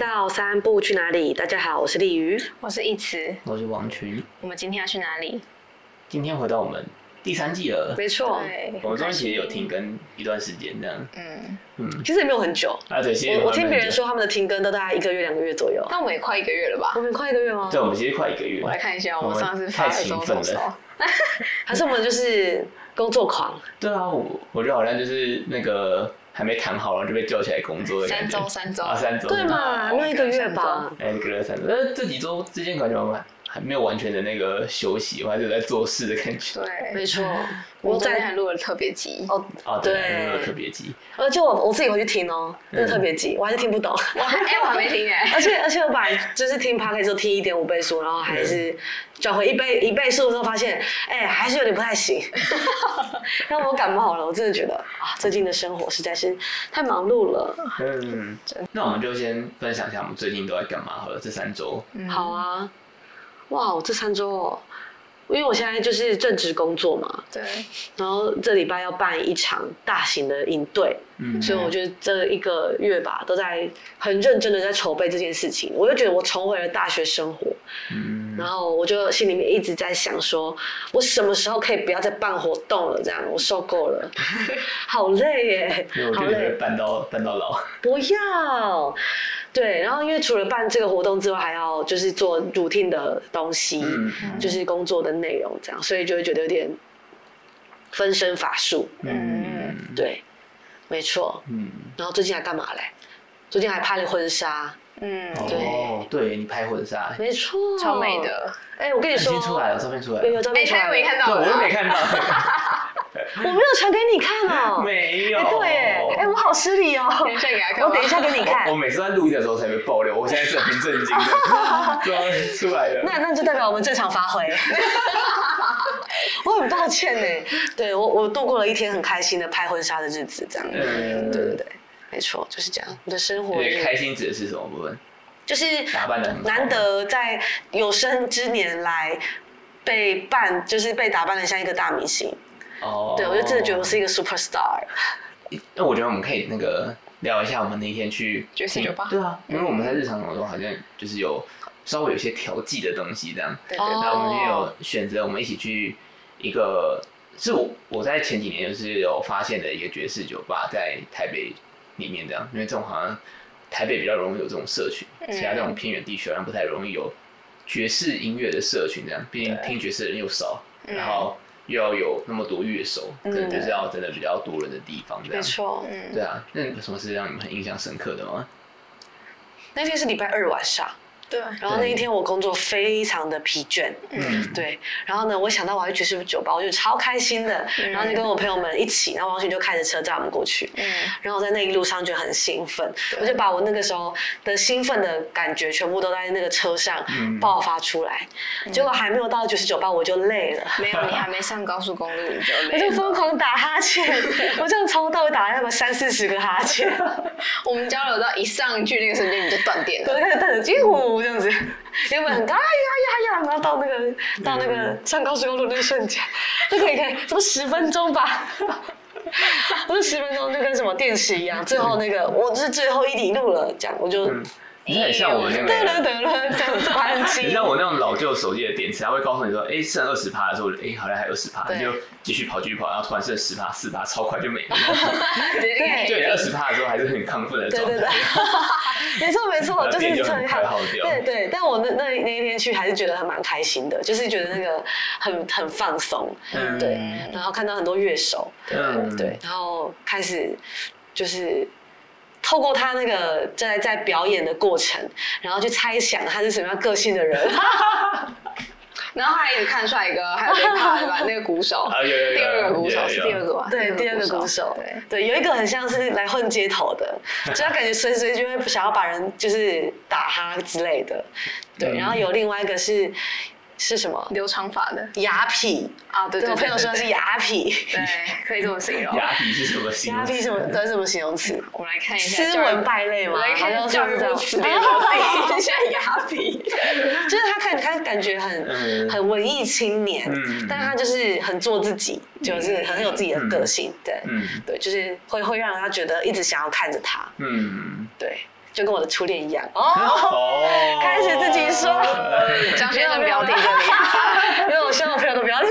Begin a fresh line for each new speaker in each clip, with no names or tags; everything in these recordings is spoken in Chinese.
到三步去哪里？大家好，我是丽瑜，
我是一慈，
我是王群。
我们今天要去哪里？
今天回到我们第三季了，
没错。
我们中间其实有停更一段时间，这样。
嗯
嗯，其实也没有很久。
啊，对，
我我听别人说他们的停更都大概一个月、两个月左右。
那我们也快一个月了吧？
我们快一个月吗？
对，我们其实快一个月。
我来看一下，我们上次
太勤奋了。
还是我们就是工作狂？
对啊，我我觉得好像就是那个。还没谈好，然后就被叫起来工作的感觉。
三周，三周
啊，三周。
对嘛，那一个月吧。
哎，隔了三周，但这几周之间感觉我们还没有完全的那个休息，我还是在做事的感觉。
对，
没错。
我昨天还录了特别集。
哦
哦，对，录了特别集。
而且我我自己回去听哦，那个特别集，我还是听不懂。
我还哎，我还没听哎。
而且而且我把就是听 Podcast 时候听一点五倍速，然后还是转回一倍一倍速的时候，发现哎还是有点不太行。让我感冒了，我真的觉得啊，最近的生活实在是太忙碌了。
嗯，那我们就先分享一下我们最近都在干嘛好了，这三周。
好啊。哇，这三周哦，因为我现在就是正职工作嘛，
对，
然后这礼拜要办一场大型的营队，嗯，所以我觉得这一个月吧，都在很认真的在筹备这件事情。我就觉得我重回了大学生活，嗯，然后我就心里面一直在想说，我什么时候可以不要再办活动了？这样我受够了，好累耶，好累，
办到办到老，
不要。对，然后因为除了办这个活动之外，还要就是做 routine 的东西，嗯、就是工作的内容这样，所以就会觉得有点分身乏术。嗯，对，没错。嗯，然后最近还干嘛嘞？最近还拍了婚纱。嗯，对。
哦，对，你拍婚纱，
没错，
超美的。
哎，我跟你说，
出来了，照片出来
了，有有照片出来了，
没看到，
对，我又没看到。
我没有传给你看哦，
没有。
对，哎，我好失礼哦。
等一下给他看，
我等一下给你看。
我每次在录音的时候才被爆料，我现在很震惊的，终于出来了。
那那就代表我们正常发挥。我很抱歉呢，对我我度过了一天很开心的拍婚纱的日子，这样。嗯，对对对，没错，就是这样。你的生活。
开心指的是什么部分？
就是打扮的很难得在有生之年来被扮，就是被打扮的像一个大明星。哦，对，我就真的觉得我是一个 super star。
那我觉得我们可以那个聊一下我们那一天去
爵士酒吧。
对啊，因为我们在日常当中好像就是有稍微有些调剂的东西这样。对对。那我们也有选择，我们一起去一个是我我在前几年就是有发现的一个爵士酒吧，在台北里面这样，因为这种好像台北比较容易有这种社群，其他这种偏远地区好像不太容易有爵士音乐的社群这样，毕竟听爵士的人又少，然后。又要有那么多乐手，可能就是要真的比较多人的地方，这样。没错，嗯，对啊。那有什么是让你们很印象深刻的吗？
那天是礼拜二晚上。对，然后那一天我工作非常的疲倦，嗯，对，然后呢，我想到我要去爵士酒吧，我就超开心的，然后就跟我朋友们一起，然后王迅就开着车载我们过去，嗯，然后在那一路上就很兴奋，我就把我那个时候的兴奋的感觉全部都在那个车上爆发出来，结果还没有到爵士酒吧我就累了，
没有，你还没上高速公路你就累，
我就疯狂打哈欠，我这样从头到尾打了那么三四十个哈欠，
我们交流到一上去那个瞬间你就断电了，
我就开始等着几乎。这样子，原本很高，哎呀呀呀，然后到那个到那个上高速公路那个瞬间，就可以可以，什么十分钟吧，不是十分钟，就跟什么电视一样，最后那个我是最后一里路了，这样我就。
你很像我那个，
得了得了，这样子关机。
你像我那种老旧手机的电池，它会告诉你说，哎，剩二十趴的时候，哎，好像还有十趴，你就继续跑继续跑，然后突然剩十趴四趴，超快就没了。对，就你二十趴的时候还是很亢奋的状态。对对对，
没错没错，就是很快耗掉。对对，但我那那那一天去还是觉得还蛮开心的，就是觉得那个很很放松，对，然后看到很多乐手，对对，然后开始就是。透过他那个在在表演的过程，然后去猜想他是什么样个性的人，
然后他还一直看帅哥，还有？那个鼓手，第二个鼓手是第二个吧？
对，第二个鼓手，对。对，有一个很像是来混街头的，就他感觉随随就会想要把人就是打他之类的，对，然后有另外一个是。是什么
留长发的
雅痞啊？对对，我朋友说是雅痞，
对，可以这么形容。
雅痞是什么形容？雅痞什么？
这是什么形容词？
我们来看一下。
斯文败类吗？
来看一下教育部词典。现在雅痞，
就是他看他感觉很很文艺青年，但他就是很做自己，就是很有自己的个性。对，对，就是会会让他觉得一直想要看着他。嗯，对。就跟我的初恋一样。哦，开始自己说，
张先生不要听这里，
因为我希望我朋友都不要听。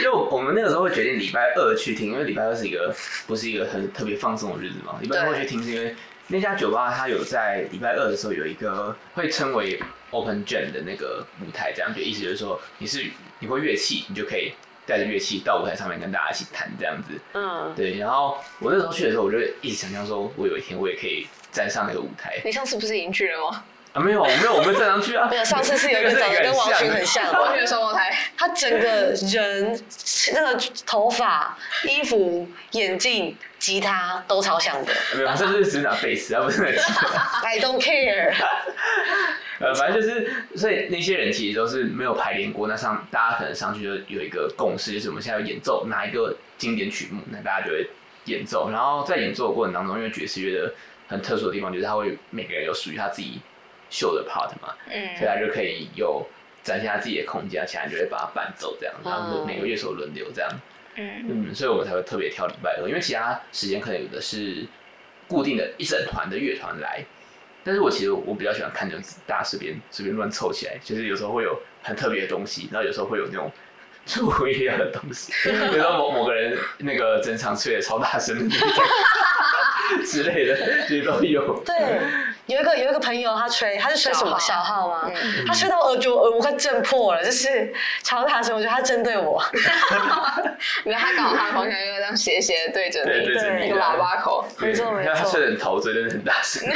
因为我们那个时候会决定礼拜二去听，因为礼拜二是一个不是一个很特别放松的日子嘛。礼拜二会去听是因为那家酒吧它有在礼拜二的时候有一个会称为 Open Jam 的那个舞台，这样就意思就是说你是你会乐器，你就可以带着乐器到舞台上面跟大家一起弹这样子。嗯，对。然后我那时候去的时候，我就一直想象说，我有一天我也可以站上那个舞台。
你上次不是已经去了吗？
啊，没有，没有，我们站上去啊。
没有，上次是有一个长得跟王群很像，
王群的双胞胎。
他整个人、那个头发、衣服、眼镜、吉他都超像的。
没有，甚至是只拿贝斯，而不是拿吉他。
I don't care。
呃，反正就是，所以那些人其实都是没有排练过。那上大家可能上去就有一个共识，就是我们现在要演奏哪一个经典曲目，那大家就会演奏。然后在演奏的过程当中，因为爵士乐的很特殊的地方，就是他会每个人有属于他自己。秀的 part 嘛，嗯，所以他就可以有展现他自己的空间，其他人就会把它伴奏这样，然后每个乐手轮流这样，嗯嗯，所以我们才会特别挑礼拜二，因为其他时间可能有的是固定的一整团的乐团来，但是我其实我比较喜欢看这种大家随便随便乱凑起来，就是有时候会有很特别的东西，然后有时候会有那种出乎意料的东西，比如说某某个人那个整场吹的超大声的那种 之类的，其实 都有，
对。有一个有一个朋友，他吹，他是吹什么小号吗？嗯、他吹到耳朵耳膜快震破了，就是超大声，我觉得他针对我。
因为他刚好他的方向又这样斜斜对着你，那个喇叭口，
没错没错。
他吹的很陶醉，真的很大声。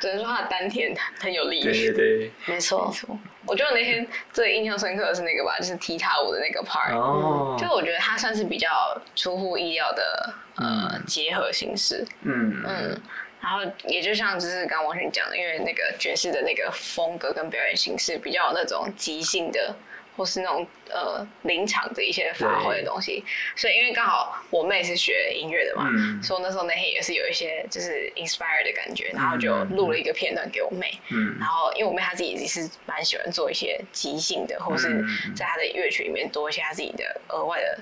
只能说他的丹田很有力。
对对对，
没错没错。
我觉得那天最印象深刻的是那个吧，就是踢踏舞的那个 part。哦。就我觉得他算是比较出乎意料的呃结合形式。嗯嗯。然后也就像就是刚刚王迅讲的，因为那个爵士的那个风格跟表演形式比较有那种即兴的，或是那种呃临场的一些发挥的东西，所以因为刚好我妹是学音乐的嘛，嗯、所以那时候那天也是有一些就是 inspire 的感觉，然后就录了一个片段给我妹，嗯、然后因为我妹她自己也是蛮喜欢做一些即兴的，或是在她的乐曲里面多一些她自己的额外的。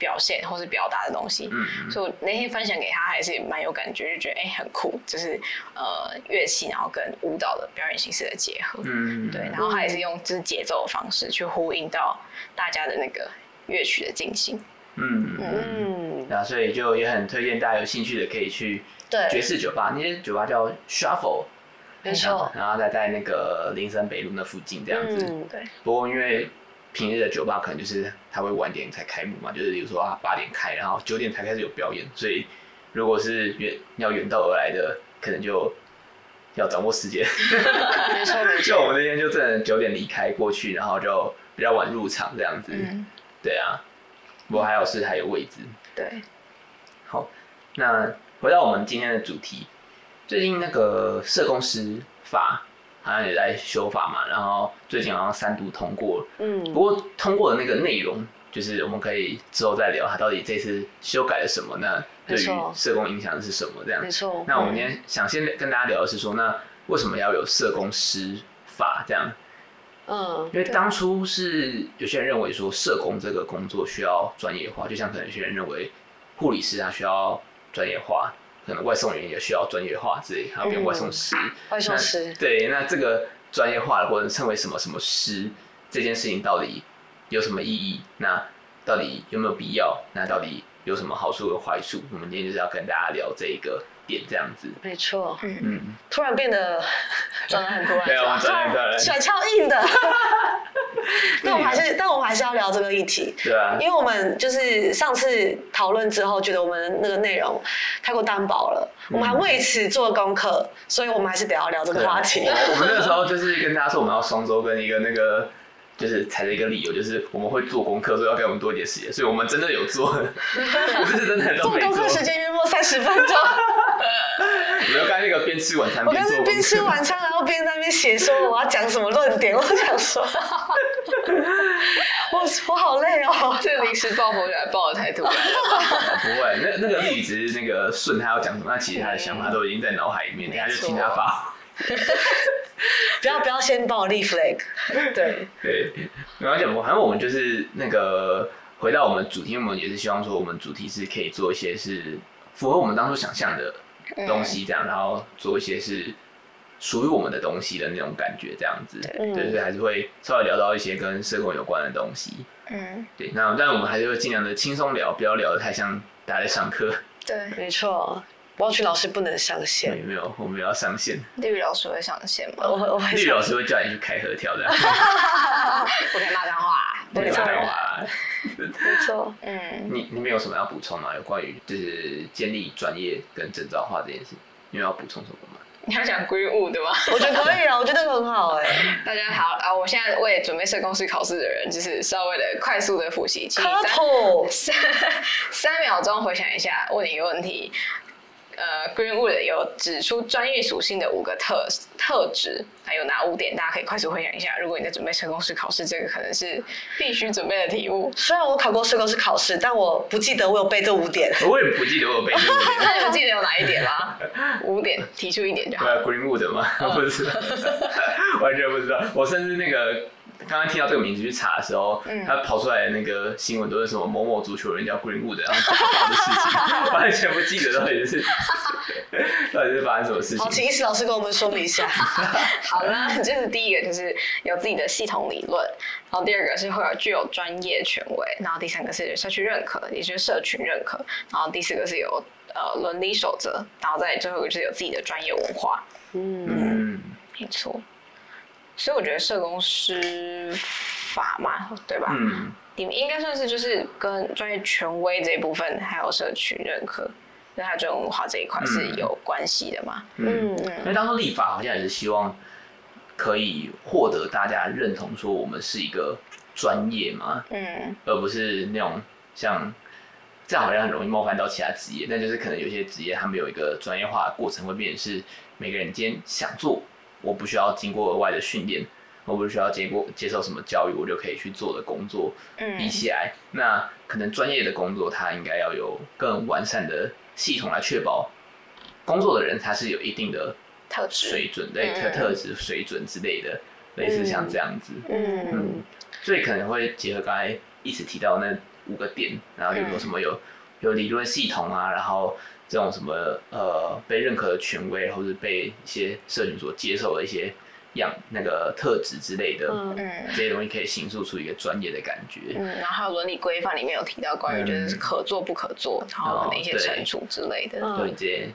表现或是表达的东西，嗯嗯，所以我那天分享给他还是蛮有感觉，就觉得哎、欸、很酷，就是呃乐器然后跟舞蹈的表演形式的结合，嗯，嗯，对，然后他也是用就是节奏的方式去呼应到大家的那个乐曲的进行，嗯
嗯，那所以就也很推荐大家有兴趣的可以去爵士酒吧，那些酒吧叫 Shuffle，
没错，
然后再在那个林森北路那附近这样子，
嗯、对，
不过因为。平日的酒吧可能就是他会晚点才开幕嘛，就是比如说啊八点开，然后九点才开始有表演，所以如果是远要远道而来的，可能就要掌握时间。
没错没错。
就我们那天就真的九点离开过去，然后就比较晚入场这样子。嗯。对啊。不过还好是还有位置。
对。
好，那回到我们今天的主题，最近那个社工师法。好像也在修法嘛，然后最近好像三读通过了。嗯，不过通过的那个内容，就是我们可以之后再聊，它到底这次修改了什么？那对于社工影响是什么？这样。
没错。
那我们今天想先跟大家聊的是说，那为什么要有社工师法这样？嗯，因为当初是有些人认为说社工这个工作需要专业化，就像可能有些人认为护理师他需要专业化。可能外送员也需要专业化之类，还有变外送师。嗯、
外送师。
对，那这个专业化的或者称为什么什么师，这件事情到底有什么意义？那到底有没有必要？那到底有什么好处和坏处？我们今天就是要跟大家聊这一个。这样子，
没错，嗯，突然变得 转得很突然，
对啊，转得突然，
甩超硬的，但我们还是，但我们还是要聊这个议题，
对啊，
因为我们就是上次讨论之后，觉得我们那个内容太过单薄了，我们还为此做功课，所以我们还是得要聊这个话题。
我们那个时候就是跟大家说，我们要双周跟一个那个。就是踩着一个理由，就是我们会做功课，所以要给我们多一点时间，所以我们真的有做，不是真的都做。
做功课时间约莫三十分钟。
你要刚那个边吃晚餐边
我刚才边吃晚餐，然后边在那边写说我要讲什么论点，我想说，我我好累哦，
这临时抱佛脚抱的太突然了。
不会，那那个丽宇只是那个顺他要讲什么，那其实他的想法都已经在脑海里面，他就听他发。
不要不要先帮我立 flag，对。
对，没关系，我反正我们就是那个回到我们主题，我们也是希望说我们主题是可以做一些是符合我们当初想象的东西这样，然后做一些是属于我们的东西的那种感觉，这样子，对，所以还是会稍微聊到一些跟社工有关的东西。嗯，对，那但我们还是会尽量的轻松聊，不要聊得太像大家在上课。
对，
没错。王群老师不能上线。
没有，我们要上线。
绿宇老师会上线吗？
我我会。
绿宇老师会叫你去开合跳的。
不可以骂脏话。
不可以骂脏话。
没错。
嗯。
你你们有什么要补充吗？有关于就是建立专业跟证照化这件事，你们要补充什么吗？
你要讲 Greenwood 的吗？
我觉得可以啊，我觉得很好哎。
大家好啊！我现在为准备社工师考试的人，就是稍微的快速的复
习。请。
三三秒钟回想一下，问你一个问题。呃，Greenwood 有指出专业属性的五个特特质，还有哪五点？大家可以快速回想一下。如果你在准备社工师考试，这个可能是必须准备的题目。
虽然我考过社工师考试，但我不记得我有背这五点。
我也不记得我有背这五点。
那你们记得有哪一点吗？五点，提出一点就好。
对，Greenwood 吗？不知道，完全不知道。我甚至那个。刚刚听到这个名字去查的时候，嗯、他跑出来的那个新闻都是什么某某足球人叫 Greenwood，然后讲到的事情，完全不记得到底是 到底是发生什么事情。
好，请意思老师跟我们说明一下。
好了，这是第一个，就是有自己的系统理论，然后第二个是会有具有专业权威，然后第三个是社区认可，也就是社群认可，然后第四个是有呃伦理守则，然后再最后一个就是有自己的专业文化。嗯，嗯没错。所以我觉得社工师法嘛，对吧？嗯，你们应该算是就是跟专业权威这一部分，还有社区认可，跟他专业文化这一块是有关系的嘛？
嗯嗯。因为当初立法好像也是希望可以获得大家认同，说我们是一个专业嘛，嗯，而不是那种像这样好像很容易冒犯到其他职业，但就是可能有些职业他们有一个专业化的过程，会变成是每个人今天想做。我不需要经过额外的训练，我不需要经过接受什么教育，我就可以去做的工作，嗯。比起来，嗯、那可能专业的工作，它应该要有更完善的系统来确保工作的人他是有一定的水准，对特特质水准之类的，嗯、类似像这样子，嗯，嗯，所以可能会结合刚才一直提到那五个点，然后有什么有有理论系统啊，然后。这种什么呃被认可的权威，或者被一些社群所接受的一些样那个特质之类的，嗯，这些东西可以形塑出一个专业的感觉。
嗯，然后还有伦理规范里面有提到关于就是可做不可做，然后可能一些惩处之类的。
对，这些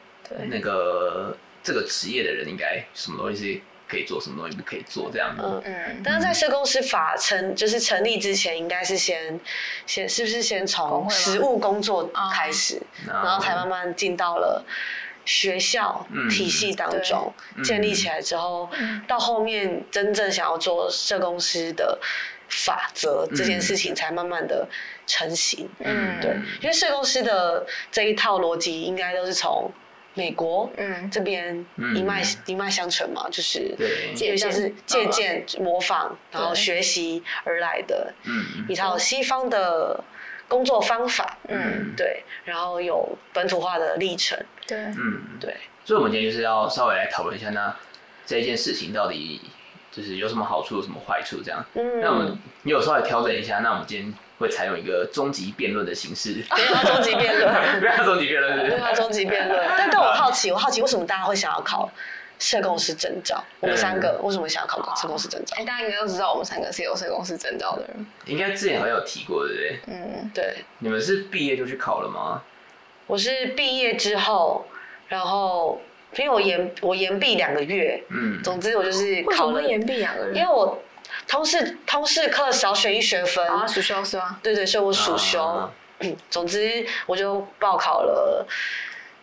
那个这个职业的人应该什么东西是可以做什么东西不可以做这样
嗯。嗯，但是在社工司法成就是成立之前，应该是先先是不是先从实务工作开始，然后才慢慢进到了学校体系当中建立起来之后，到后面真正想要做社公司的法则这件事情才慢慢的成型。嗯，对，因为社公司的这一套逻辑应该都是从。美国，嗯，这边一脉一脉相承嘛，就是就像是借鉴、模仿，然后学习而来的，嗯，一套西方的工作方法，嗯，对，然后有本土化的历程，对，嗯，对，
所以我们今天就是要稍微来讨论一下，那这一件事情到底就是有什么好处，有什么坏处，这样，嗯，那我们你有稍微调整一下，那我们今天。会采用一个终极辩论的形式，
不要终极辩论，
不要终极辩论，
不要终极辩论。但但我好奇，我好奇为什么大家会想要考社工师证照？我们三个为什么想要考社工师证照？
哎，大家应该都知道，我们三个是有社工师证照的人。
应该之前好像有提过，对不对？
嗯，对。
你们是毕业就去考了吗？
我是毕业之后，然后因为我延我延毕两个月，嗯，总之我就是考了
延毕两个月，
因为我。通识通识课少选一学分
啊，暑修是吗？
对对，所以我暑修。啊、嗯，总之我就报考了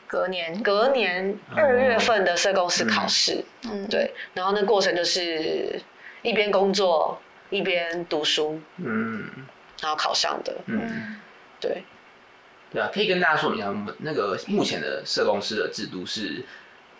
隔年隔年二月份的社工师考试。嗯，对，然后那过程就是一边工作一边读书。嗯，然后考上的。嗯，对。
对啊，可以跟大家说明一下，那个目前的社工师的制度是。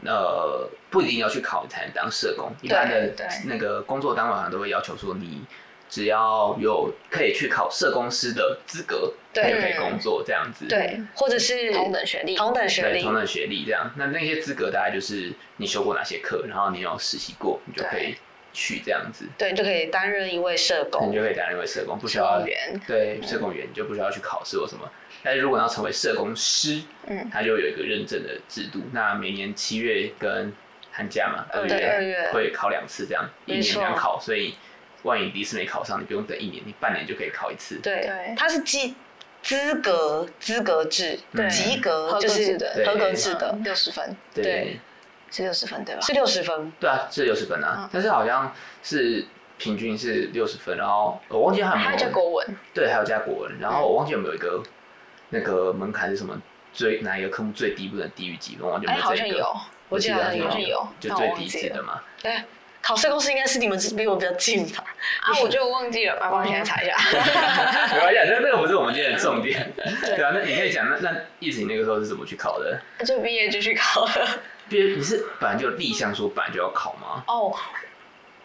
呃，不一定要去考才能当社工，一般的那个工作单位好像都会要求说，你只要有可以去考社工师的资格，对就可以工作这样子。
对，或者是
同等学历，
同等学历，
同等学历这样。那那些资格大概就是你修过哪些课，然后你有实习过，你就可以去这样子。
对，你就可以担任一位社工。
你就可以担任一位社工，不需要对社工员就不需要去考试或什么。但是如果要成为社工师，嗯，他就有一个认证的制度。那每年七月跟寒假嘛，二月会考两次，这样一年两考。所以万一第一次没考上，你不用等一年，你半年就可以考一次。
对，它是基资格资格制，及格就是合格制的
六十分。
对，
是六十分对吧？
是六十分。
对啊，是六十分啊。但是好像是平均是六十分，然后我忘记还有没有。
还有加国文。
对，还有加国文，然后我忘记有没有一个。那个门槛是什么？最哪一个科目最低不能低于几分？完全没有这个。
好像有，我记得好像有，
就最低级的嘛。
对，考试公司应该是你们离我比较近吧？
啊，我就忘记了，帮我现在查一下。
没关系，那那个不是我们今天的重点。对啊，那你可以讲，那那意思你那个时候是怎么去考的？
就毕业就去考了。
毕业你是本来就立项说本来就要考吗？
哦，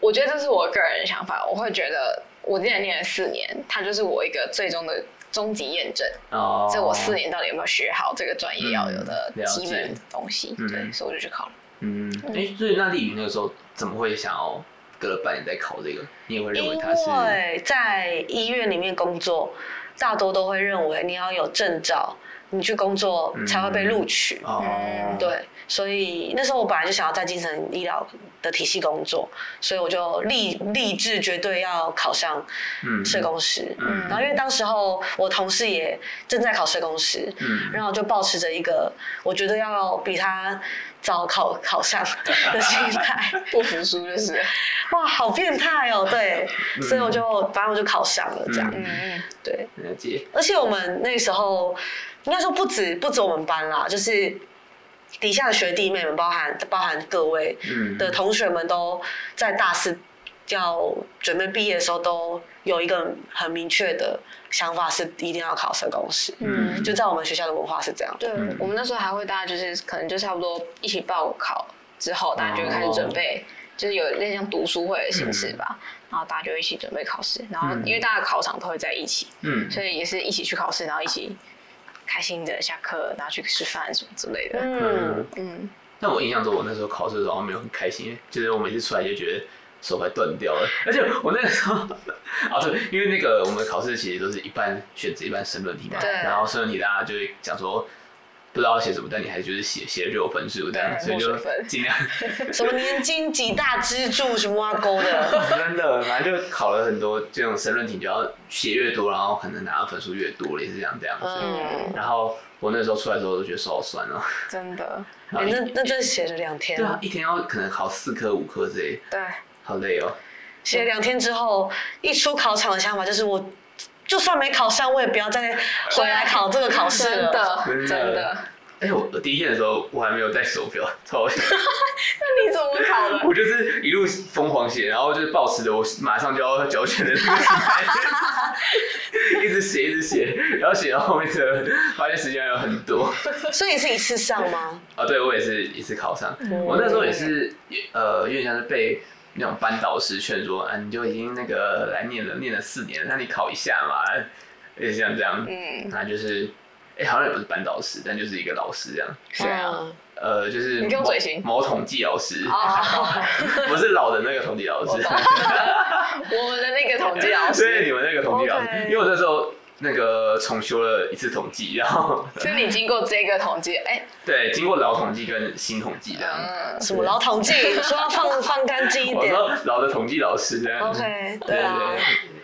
我觉得这是我个人的想法。我会觉得我之前念了四年，它就是我一个最终的。终极验证，哦，这我四年到底有没有学好这个专业要有的基本东西？对，所以我就去考了。
嗯，哎，所以那丽宇那个时候怎么会想要隔了半年再考这个？你也会认为他是？因
为在医院里面工作，大多都会认为你要有证照，你去工作才会被录取。哦，对。所以那时候我本来就想要在精神医疗的体系工作，所以我就立立志绝对要考上社工师。嗯，然后因为当时候我同事也正在考社工师，嗯，然后就保持着一个我觉得要比他早考考上的心态，
不服输就是，
哇，好变态哦，对，所以我就反正我就考上了这样，嗯嗯，对，而且我们那时候应该说不止不止我们班啦，就是。底下的学弟妹们，包含包含各位的同学们，都在大四要准备毕业的时候，都有一个很明确的想法，是一定要考社工师。嗯，就在我们学校的文化是这样。
对，我们那时候还会大家就是可能就差不多一起报考之后，大家就会开始准备，就是有那像读书会的形式吧。然后大家就一起准备考试，然后因为大家考场都会在一起，嗯，所以也是一起去考试，然后一起。开心的下课，然后去吃饭什么之类的。嗯
嗯。但我印象中，我那时候考试的时候没有很开心，就是我每次出来就觉得手快断掉了。而且我那个时候，啊对，因为那个我们考试其实都是一半选择一半申论题嘛，对。然后申论题大家就会讲说。不知道写什么，但你还就是写写了就有分数这样，所以就尽量。
什么年金几大支柱什么挖沟的，
真的，反正就考了很多这种申论题，就要写越多，然后可能拿的分数越多，也是这样这样子。嗯。然后我那时候出来的时候，都觉得手好酸哦。
真的。
哎，那那真写了两天。
对啊，一天要可能考四科五科之类。
对。
好累哦。
写了两天之后，一出考场的想法就是我。就算没考上，我也不要再回来考这个考试了。
真的，真的。
哎，我第一天的时候，我还没有带手表，超险。
那你怎么考的？
我就是一路疯狂写，然后就是抱持着我马上就要交卷的那个心态，一直写，一直写，然后写到后面的发现时间有很多。
所以你是一次上吗？
啊，对，我也是一次考上。我那时候也是，呃，有点像是被那种班导师劝说，啊，你就已经那个来念了，念了四年了，那你考一下嘛，也像这样。嗯，那就是。哎，好像也不是班导师，但就是一个老师这样。
谁啊？
呃，就是
你跟我嘴型。
某统计老师，不是老的那个统计老师。
我们的那个统计老师。
对，你们那个统计老师，因为我那时候那个重修了一次统计，然后。
所以你经过这个统计，哎。
对，经过老统计跟新统计这样。
什么老统计？说要放 放干净一点。
我说老的统计老师这样。
OK，对啊。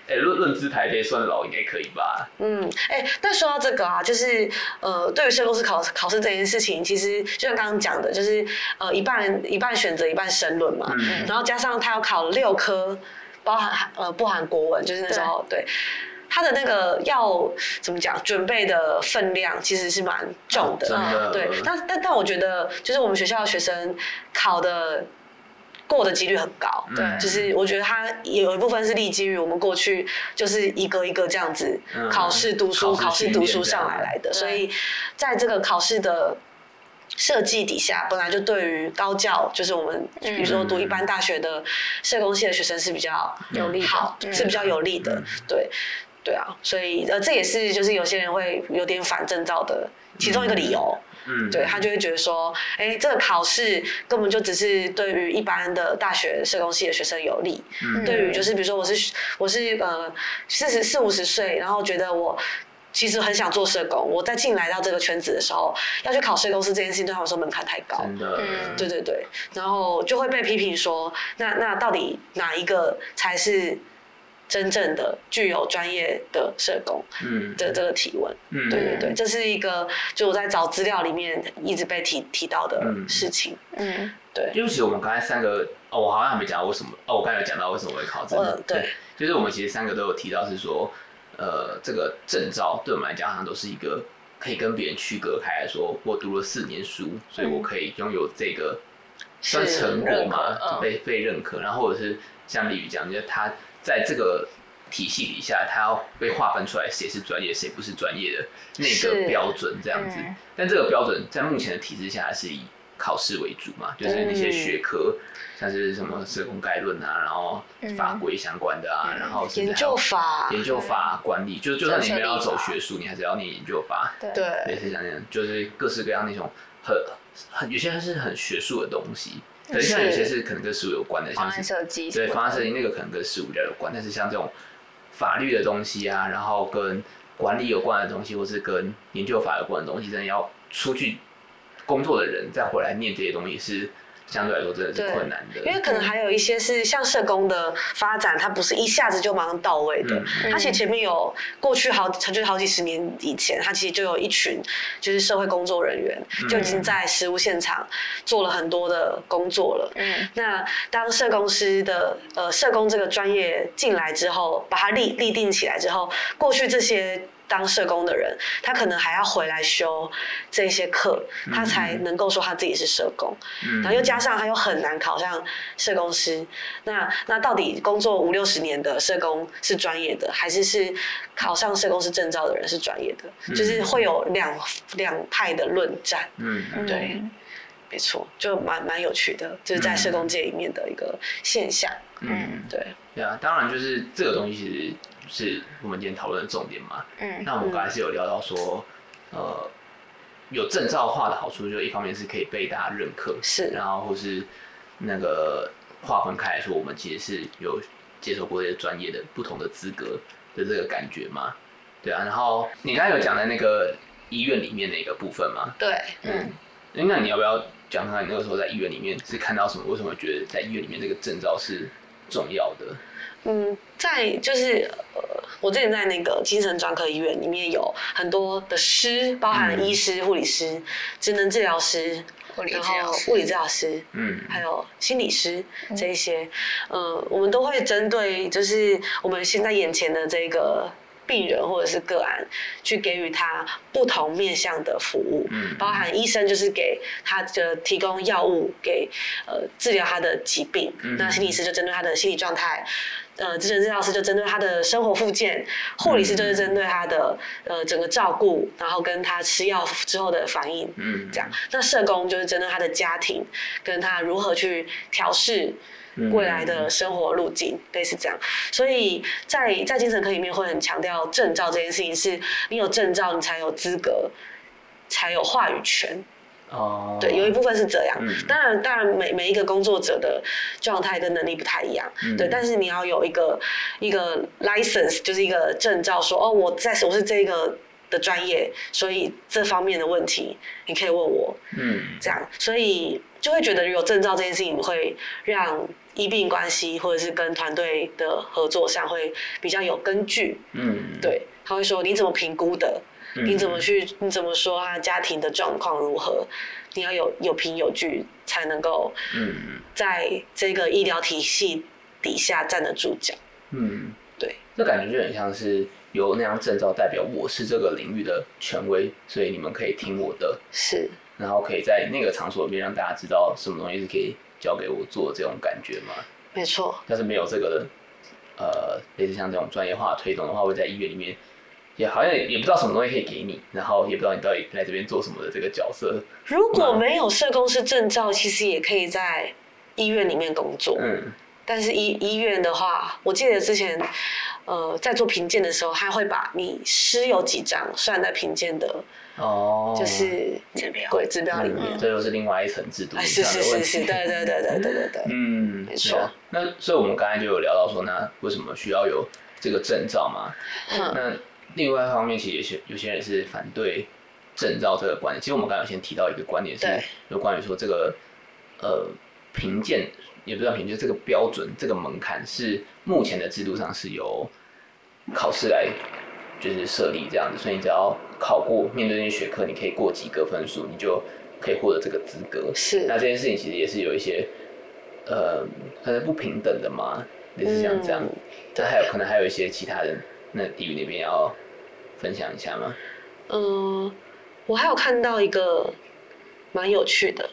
哎，论论资排辈算老应该可以吧？
嗯，哎，但说到这个啊，就是呃，对于社工师考考试这件事情，其实就像刚刚讲的，就是呃，一半一半选择，一半申论嘛。嗯。然后加上他要考六科，包含呃不含国文，就是那时候对，对他的那个要怎么讲，准备的分量其实是蛮重的。
真的。
对，但但但我觉得，就是我们学校的学生考的。过的几率很高，对，就是我觉得他有一部分是立基于我们过去就是一个一个这样子考试读书、考试读书上来来的，所以在这个考试的设计底下，本来就对于高教，就是我们比如说读一般大学的社工系的学生是比较有利好，是比较有利的，对，对啊，所以呃这也是就是有些人会有点反证照的其中一个理由。嗯，对他就会觉得说，哎、欸，这个考试根本就只是对于一般的大学社工系的学生有利，嗯，对于就是比如说我是我是呃四十四五十岁，然后觉得我其实很想做社工，我在进来到这个圈子的时候要去考社工师这件事情对他们说门槛太高，
真的，
嗯，对对对，然后就会被批评说，那那到底哪一个才是？真正的具有专业的社工的这个提问，嗯，对对对，这是一个就我在找资料里面一直被提提到的事情，嗯，对。
因为其实我们刚才三个，哦，我好像还没讲到为什么，哦，我刚才有讲到为什么会考这个，对，就是我们其实三个都有提到是说，呃，这个证照对我们来讲好像都是一个可以跟别人区隔开来说，我读了四年书，所以我可以拥有这个算成果嘛，被被认可，然后或者是像李宇讲，就是他。在这个体系底下，它要被划分出来，谁是专业，谁不是专业的那个标准这样子。嗯、但这个标准在目前的体制下是以考试为主嘛，就是那些学科，像是什么社工概论啊，然后法规相关的啊，嗯、然后
研究法、
研究法管理，就就算你没有要走学术，你还是要念研究法。
对，
类似像那样，就是各式各样那种很很有些还是很学术的东西。可是像有些是可能跟实务有关的，像是对方案设计那个可能跟实务比较有关，但是像这种法律的东西啊，然后跟管理有关的东西，或是跟研究法有关的东西，真的要出去工作的人再回来念这些东西是。相对来说真的是困难的，
因为可能还有一些是像社工的发展，它不是一下子就马上到位的。嗯、它其实前面有过去好，就是好几十年以前，它其实就有一群就是社会工作人员就已经在实务现场做了很多的工作了。嗯，那当社工师的呃社工这个专业进来之后，把它立立定起来之后，过去这些。当社工的人，他可能还要回来修这些课，他才能够说他自己是社工。嗯、然后又加上他又很难考上社工师，那那到底工作五六十年的社工是专业的，还是是考上社工师证照的人是专业的？嗯、就是会有两两派的论战。嗯，对，嗯、没错，就蛮蛮有趣的，就是在社工界里面的一个现象。嗯，对。
对啊，当然就是这个东西其实。是我们今天讨论的重点嘛？嗯，那我们刚才是有聊到说，嗯、呃，有证照化的好处，就一方面是可以被大家认可，
是，
然后或是那个划分开来说，我们其实是有接受过这些专业的不同的资格的这个感觉嘛？对啊，然后你刚才有讲在那个医院里面的一个部分嘛？
对，嗯，
那你要不要讲看你那个时候在医院里面是看到什么？为什么觉得在医院里面这个证照是重要的？
嗯，在就是呃，我之前在那个精神专科医院里面有很多的师，包含医师、护、嗯、理师、职能治疗师，然后物理治疗师，嗯，还有心理师这一些，嗯、呃，我们都会针对就是我们现在眼前的这个病人或者是个案，去给予他不同面向的服务，嗯，包含医生就是给他的提供药物给呃治疗他的疾病，嗯、那心理师就针对他的心理状态。呃，职能治疗师就针对他的生活复健，护理师就是针对他的呃整个照顾，然后跟他吃药之后的反应，嗯，这样。那社工就是针对他的家庭，跟他如何去调适未来的生活路径，类似这样。所以在在精神科里面会很强调证照这件事情，是你有证照，你才有资格，才有话语权。哦，对，有一部分是这样。嗯、当然，当然每每一个工作者的状态跟能力不太一样。嗯、对，但是你要有一个一个 license，就是一个证照说，说哦，我在我是这个的专业，所以这方面的问题你可以问我。嗯，这样，所以就会觉得有证照这件事情会让医病关系或者是跟团队的合作上会比较有根据。嗯，对，他会说你怎么评估的？你怎么去？你怎么说他家庭的状况如何？你要有有凭有据，才能够在这个医疗体系底下站得住脚。嗯，对。
这感觉就很像是有那张证照代表我是这个领域的权威，所以你们可以听我的。
是。
然后可以在那个场所里面让大家知道什么东西是可以交给我做这种感觉吗？
没错。
但是没有这个呃类似像这种专业化推动的话，会在医院里面。也好像也不知道什么东西可以给你，然后也不知道你到底来这边做什么的这个角色。
如果没有社工师证照，其实也可以在医院里面工作。嗯。但是医医院的话，我记得之前，呃，在做评鉴的时候，他会把你师有几张算在评鉴的哦，就是指标，对指标里面，
这又是另外一层制度。
是是是是，对对对对对对对，
嗯，没错。那所以我们刚才就有聊到说，那为什么需要有这个证照嘛？那另外一方面，其实有些有些人是反对证照这个观点。其实我们刚才有先提到一个观点，是有关于说这个呃评鉴，也不知道评就，这个标准，这个门槛是目前的制度上是由考试来就是设立这样子，所以你只要考过面对那些学科，你可以过及格分数，你就可以获得这个资格。
是。
那这件事情其实也是有一些呃，它是不平等的嘛，类似像这样。这、嗯、还有可能还有一些其他人，那地狱那边要分享一下吗？
嗯，我还有看到一个蛮有趣的，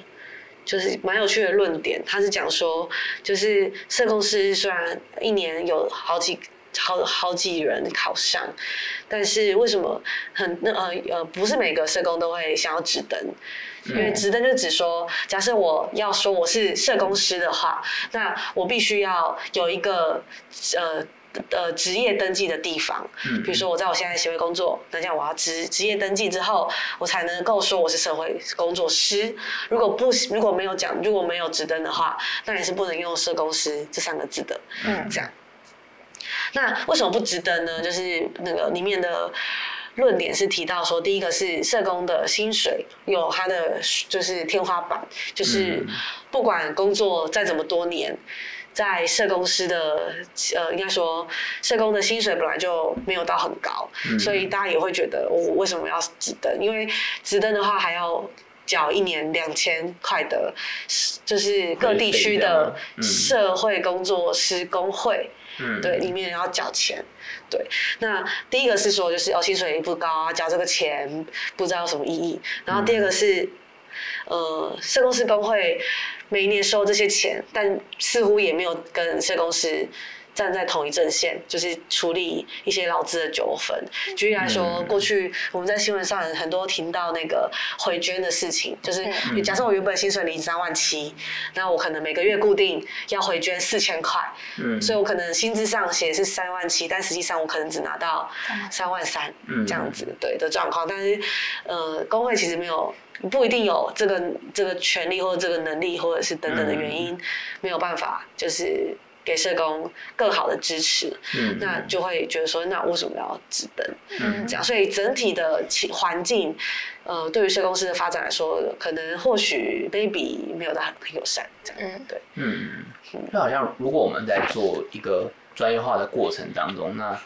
就是蛮有趣的论点，他是讲说，就是社工师虽然一年有好几。好好几人考上，但是为什么很那呃呃不是每个社工都会想要执登？因为执登就只说，假设我要说我是社工师的话，那我必须要有一个呃呃职业登记的地方。嗯，比如说我在我现在协会工作，那这样我要职职业登记之后，我才能够说我是社会工作师。如果不如果没有讲如果没有职登的话，那也是不能用社工师这三个字的。嗯，这样。那为什么不值得呢？就是那个里面的论点是提到说，第一个是社工的薪水有它的就是天花板，就是不管工作再怎么多年，在社工师的呃，应该说社工的薪水本来就没有到很高，所以大家也会觉得我为什么要执登？因为执登的话还要缴一年两千块的，就是各地区的社会工作师工会。嗯，对，里面要缴钱，对。那第一个是说，就是哦，薪水不高啊，缴这个钱不知道有什么意义。然后第二个是，呃，社工师工会每一年收这些钱，但似乎也没有跟社公司。站在同一阵线，就是处理一些劳资的纠纷。举例来说，嗯、过去我们在新闻上很多听到那个回捐的事情，就是假设我原本薪水领三万七，那我可能每个月固定要回捐四千块，嗯，所以我可能薪资上写是三万七，但实际上我可能只拿到三万三，这样子对的状况。但是，呃，工会其实没有不一定有这个这个权利或者这个能力，或者是等等的原因，没有办法就是。给社工更好的支持，嗯、那就会觉得说，那为什么要执登？嗯，这样，所以整体的环境，呃，对于社工师的发展来说，可能或许 maybe 没有到很很友善，这样，嗯，对，
嗯，就好像如果我们在做一个专业化的过程当中，那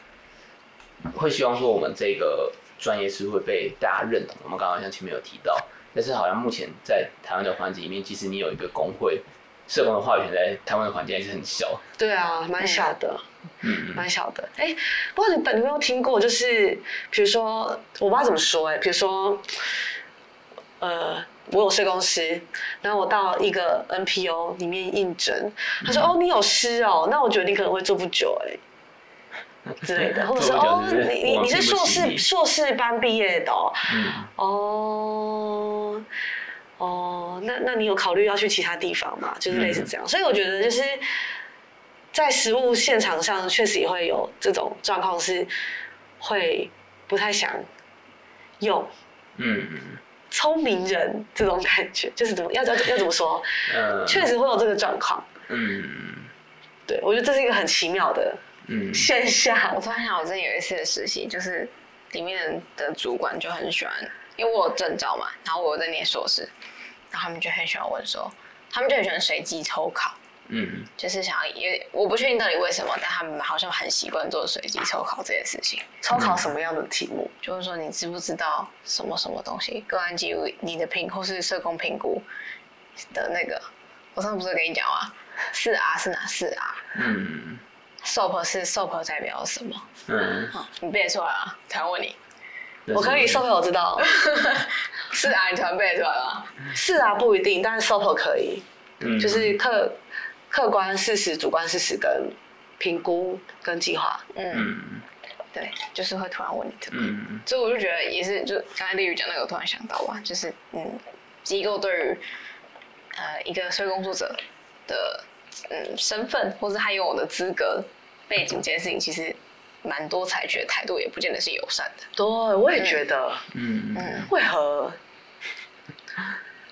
会希望说我们这个专业是会被大家认同。我们刚刚像前面有提到，但是好像目前在台湾的环境里面，即使你有一个工会。社工的话语权在台湾的环境还是很小。
对啊，蛮小的，嗯，蛮小的。哎、欸，不知道你你有没有听过？就是比如说，我不知道怎么说、欸，哎，比如说，呃，我有社工师，然后我到一个 NPO 里面应征，他说：“嗯、哦，你有师哦，那我觉得你可能会做不久、欸，哎，之类的，或者是哦，你你你是硕士硕士班毕业的哦，嗯、哦。”哦，那那你有考虑要去其他地方吗？就是类似这样，嗯、所以我觉得就是在实物现场上，确实也会有这种状况，是会不太想用，嗯，聪明人这种感觉，就是怎么要要要怎么说？嗯，确实会有这个状况，嗯，对，我觉得这是一个很奇妙的现象。嗯、
我突然想，我之前有一次的实习，就是里面的主管就很喜欢，因为我有证照嘛，然后我在念硕士。然后他们就很喜欢问说，他们就很喜欢随机抽考，嗯，就是想要也我不确定到底为什么，但他们好像很习惯做随机抽考这件事情。
抽考什么样的题目？
就是说你知不知道什么什么东西？个案记录、你的评或是社工评估的那个，我上次不是跟你讲吗？四 R 是哪四 R？嗯，SOAP 是 SOAP 代表什么？嗯，好，你背出来啊？才问你。
我可以 SOAP 我知道，
是啊，你突然背出来了。
是啊，不一定，但是 SOAP 可以，嗯、就是客客观事实、主观事实跟评估跟计划。嗯，
对，就是会突然问你这个，嗯、所以我就觉得也是，就刚才丽宇讲那个，我突然想到吧，就是嗯，机构对于呃一个社会工作者的嗯身份或者他有我的资格背景这件事情，其实蛮多采取的态度也不见得是友善的。
对，我也觉得。嗯嗯。为何？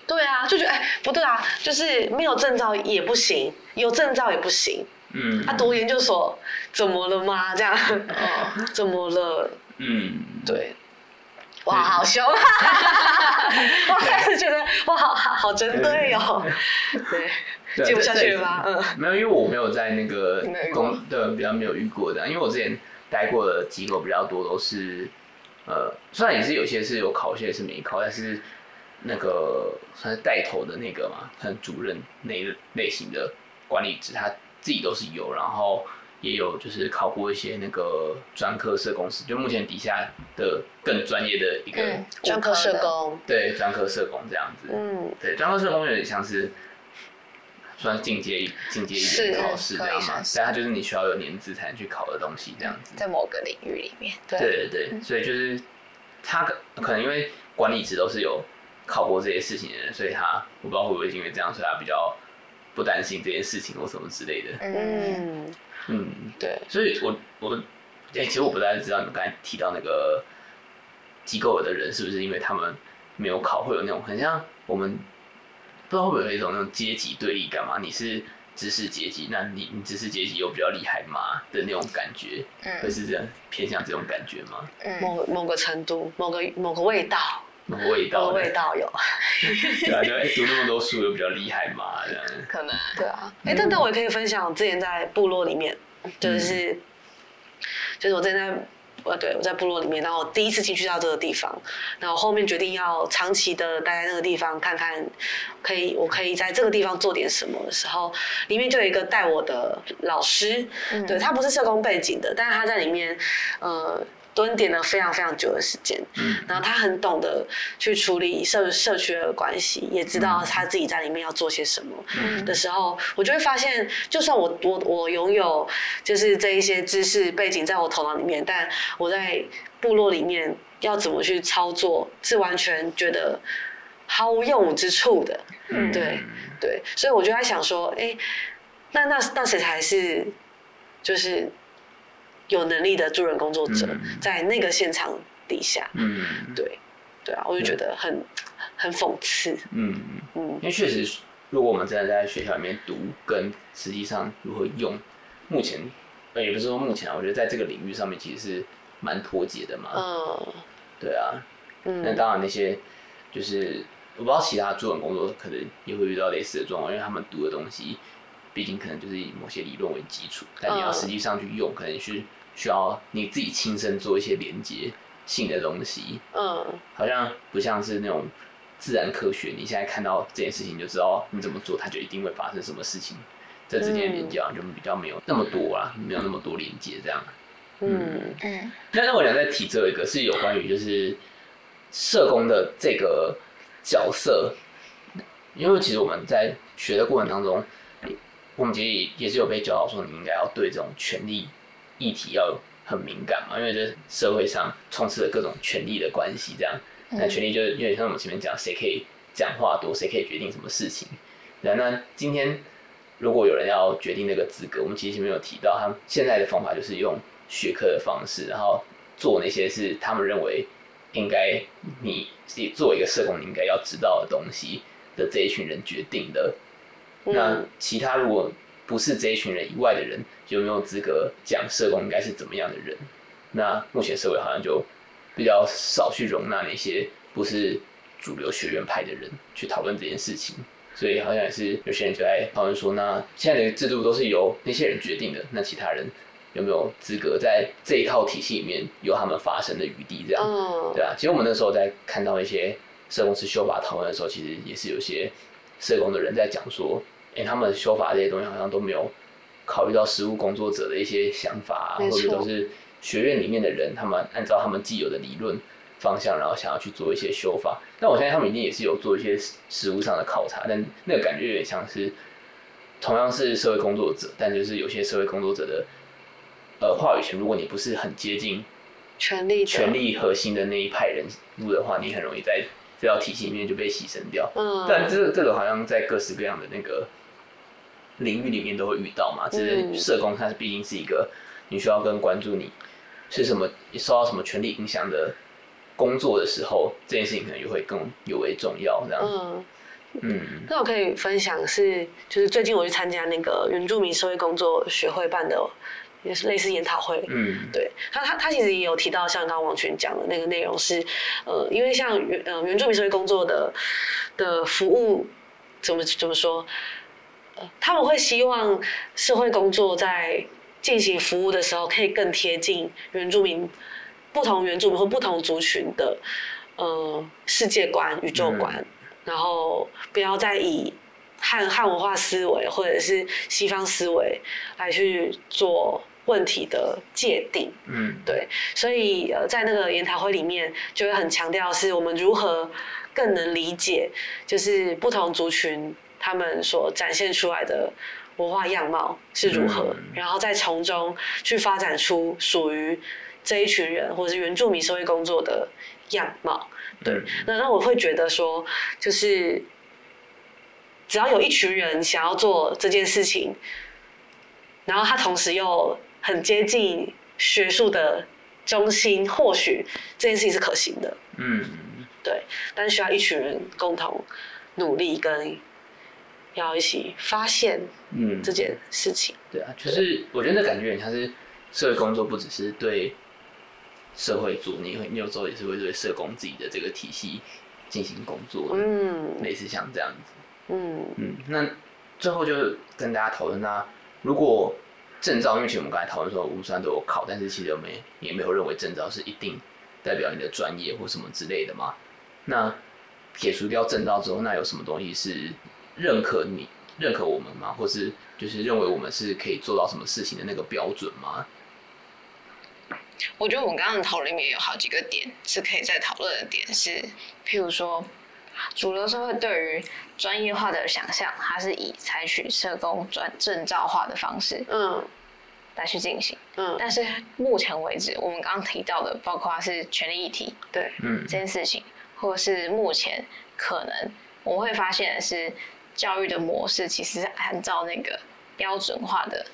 对啊，就觉得哎，不对啊，就是没有证照也不行，有证照也不行。嗯。他读研究所怎么了吗？这样。哦。怎么了？嗯。对。哇，好凶！我开始觉得哇，好好好针对哦。对，接不下去了吧？嗯，
没有，因为我没有在那个公对比较没有遇过的，因为我之前待过的机构比较多都是，呃，虽然也是有些是有考，有些是没考，但是那个算是带头的那个嘛，可能主任那一类型的管理职，他自己都是有，然后。也有就是考过一些那个专科社工师，就目前底下的更专业的一个
专、嗯、科社工，
对专科社工这样子，嗯，对专科社工有点像是算进阶进阶一点考试这样嘛，但它就是你需要有年资才能去考的东西这样子，
在某个领域里面，
对。对对，嗯、所以就是他可能因为管理职都是有考过这些事情的人，所以他我不知道会不会因为这样，所以他比较不担心这件事情或什么之类的，嗯。嗯，对，所以我我哎、欸，其实我不太知道你们刚才提到那个机构的人是不是因为他们没有考，会有那种很像我们不知道会不会有一种那种阶级对立感嘛？你是知识阶级，那你你知识阶级有比较厉害吗？的那种感觉，嗯，会是这样偏向这种感觉吗？
嗯，某某个程度，某个某个味道，
某个味道，
某个味道有，
对啊，就哎、欸、读那么多书有比较厉害嘛？这样
可能，
对啊，哎、欸，但但我也可以分享，我之前在部落里面。就是，嗯、就是我正在，呃，对我在部落里面，然后我第一次进去到这个地方，然后后面决定要长期的待在那个地方，看看可以，我可以在这个地方做点什么的时候，里面就有一个带我的老师，嗯、对他不是社工背景的，但是他在里面，呃。蹲点了非常非常久的时间，嗯、然后他很懂得去处理社社区的关系，也知道他自己在里面要做些什么的时候，嗯、我就会发现，就算我我我拥有就是这一些知识背景在我头脑里面，但我在部落里面要怎么去操作，是完全觉得毫无用武之处的。嗯，对对，所以我就在想说，哎、欸，那那那谁才是就是。有能力的助人工作者，在那个现场底下，嗯，对，对啊，我就觉得很很讽刺，嗯。
嗯，因为确实，如果我们真的在学校里面读，跟实际上如何用，目前，呃，也不是说目前啊，我觉得在这个领域上面其实是蛮脱节的嘛，嗯，对啊，嗯，那当然那些就是我不知道其他助人工作可能也会遇到类似的状况，因为他们读的东西。毕竟可能就是以某些理论为基础，但你要实际上去用，可能是需要你自己亲身做一些连接性的东西。嗯，好像不像是那种自然科学，你现在看到这件事情就知道你怎么做，它就一定会发生什么事情。这之间的连接就比较没有那么多啊，没有那么多连接这样。嗯嗯。那那我想再提这一个，是有关于就是社工的这个角色，因为其实我们在学的过程当中。我们其实也是有被教导说，你应该要对这种权力议题要很敏感嘛，因为这社会上充斥着各种权力的关系，这样，那权力就有点像我们前面讲，谁可以讲话多，谁可以决定什么事情。对，那今天如果有人要决定那个资格，我们其实前面有提到，他们现在的方法就是用学科的方式，然后做那些是他们认为应该你自己做一个社工你应该要知道的东西的这一群人决定的。那其他如果不是这一群人以外的人，有没有资格讲社工应该是怎么样的人？那目前社会好像就比较少去容纳那些不是主流学院派的人去讨论这件事情，所以好像也是有些人就在讨论说，那现在的制度都是由那些人决定的，那其他人有没有资格在这一套体系里面有他们发声的余地？这样，对啊。其实我们那时候在看到一些社工师修法讨论的时候，其实也是有些社工的人在讲说。哎、欸，他们修法这些东西好像都没有考虑到实务工作者的一些想法，啊，或者都是学院里面的人，他们按照他们既有的理论方向，然后想要去做一些修法。但我相信他们一定也是有做一些实务上的考察，但那个感觉有点像是同样是社会工作者，但就是有些社会工作者的呃话语权，如果你不是很接近权力权力核心的那一派人物的话，你很容易在这套体系里面就被牺牲掉。嗯，但这这个好像在各式各样的那个。领域里面都会遇到嘛，只是社工，它是毕竟是一个你需要更关注你是什么受到什么权力影响的工作的时候，这件事情可能就会更尤为重要。这样，嗯
嗯。那我可以分享是，就是最近我去参加那个原住民社会工作学会办的，也是类似研讨会。嗯，对他他他其实也有提到，像刚刚王群讲的那个内容是，呃，因为像原呃原住民社会工作的的服务，怎么怎么说？他们会希望社会工作在进行服务的时候，可以更贴近原住民、不同原住民或不同族群的呃世界观、宇宙观，嗯、然后不要再以汉汉文化思维或者是西方思维来去做问题的界定。嗯，对，所以呃，在那个研讨会里面，就会很强调是我们如何更能理解，就是不同族群。他们所展现出来的文化样貌是如何，嗯、然后再从中去发展出属于这一群人或者是原住民社会工作的样貌。对，嗯、那那我会觉得说，就是只要有一群人想要做这件事情，然后他同时又很接近学术的中心，或许这件事情是可行的。嗯，对，但是需要一群人共同努力跟。要一起发现嗯这件事情，
嗯，对啊，就是我觉得那感觉很像是社会工作，不只是对社会做，你会你有时候也是会对社工自己的这个体系进行工作，嗯，类似像这样子，嗯嗯，那最后就跟大家讨论，那如果证照，因为其实我们刚才讨论说，我们虽然都有考，但是其实我们也没有认为证照是一定代表你的专业或什么之类的嘛。那撇除掉证照之后，那有什么东西是？认可你，认可我们吗？或是就是认为我们是可以做到什么事情的那个标准吗？
我觉得我们刚刚的讨论里面有好几个点是可以再讨论的点，是譬如说，主流社会对于专业化的想象，它是以采取社工专证照化的方式，嗯，来去进行，嗯。但是目前为止，我们刚刚提到的，包括是权利议题，对，嗯，这件事情，或者是目前可能我们会发现的是。教育的模式其实是按照那个标准化的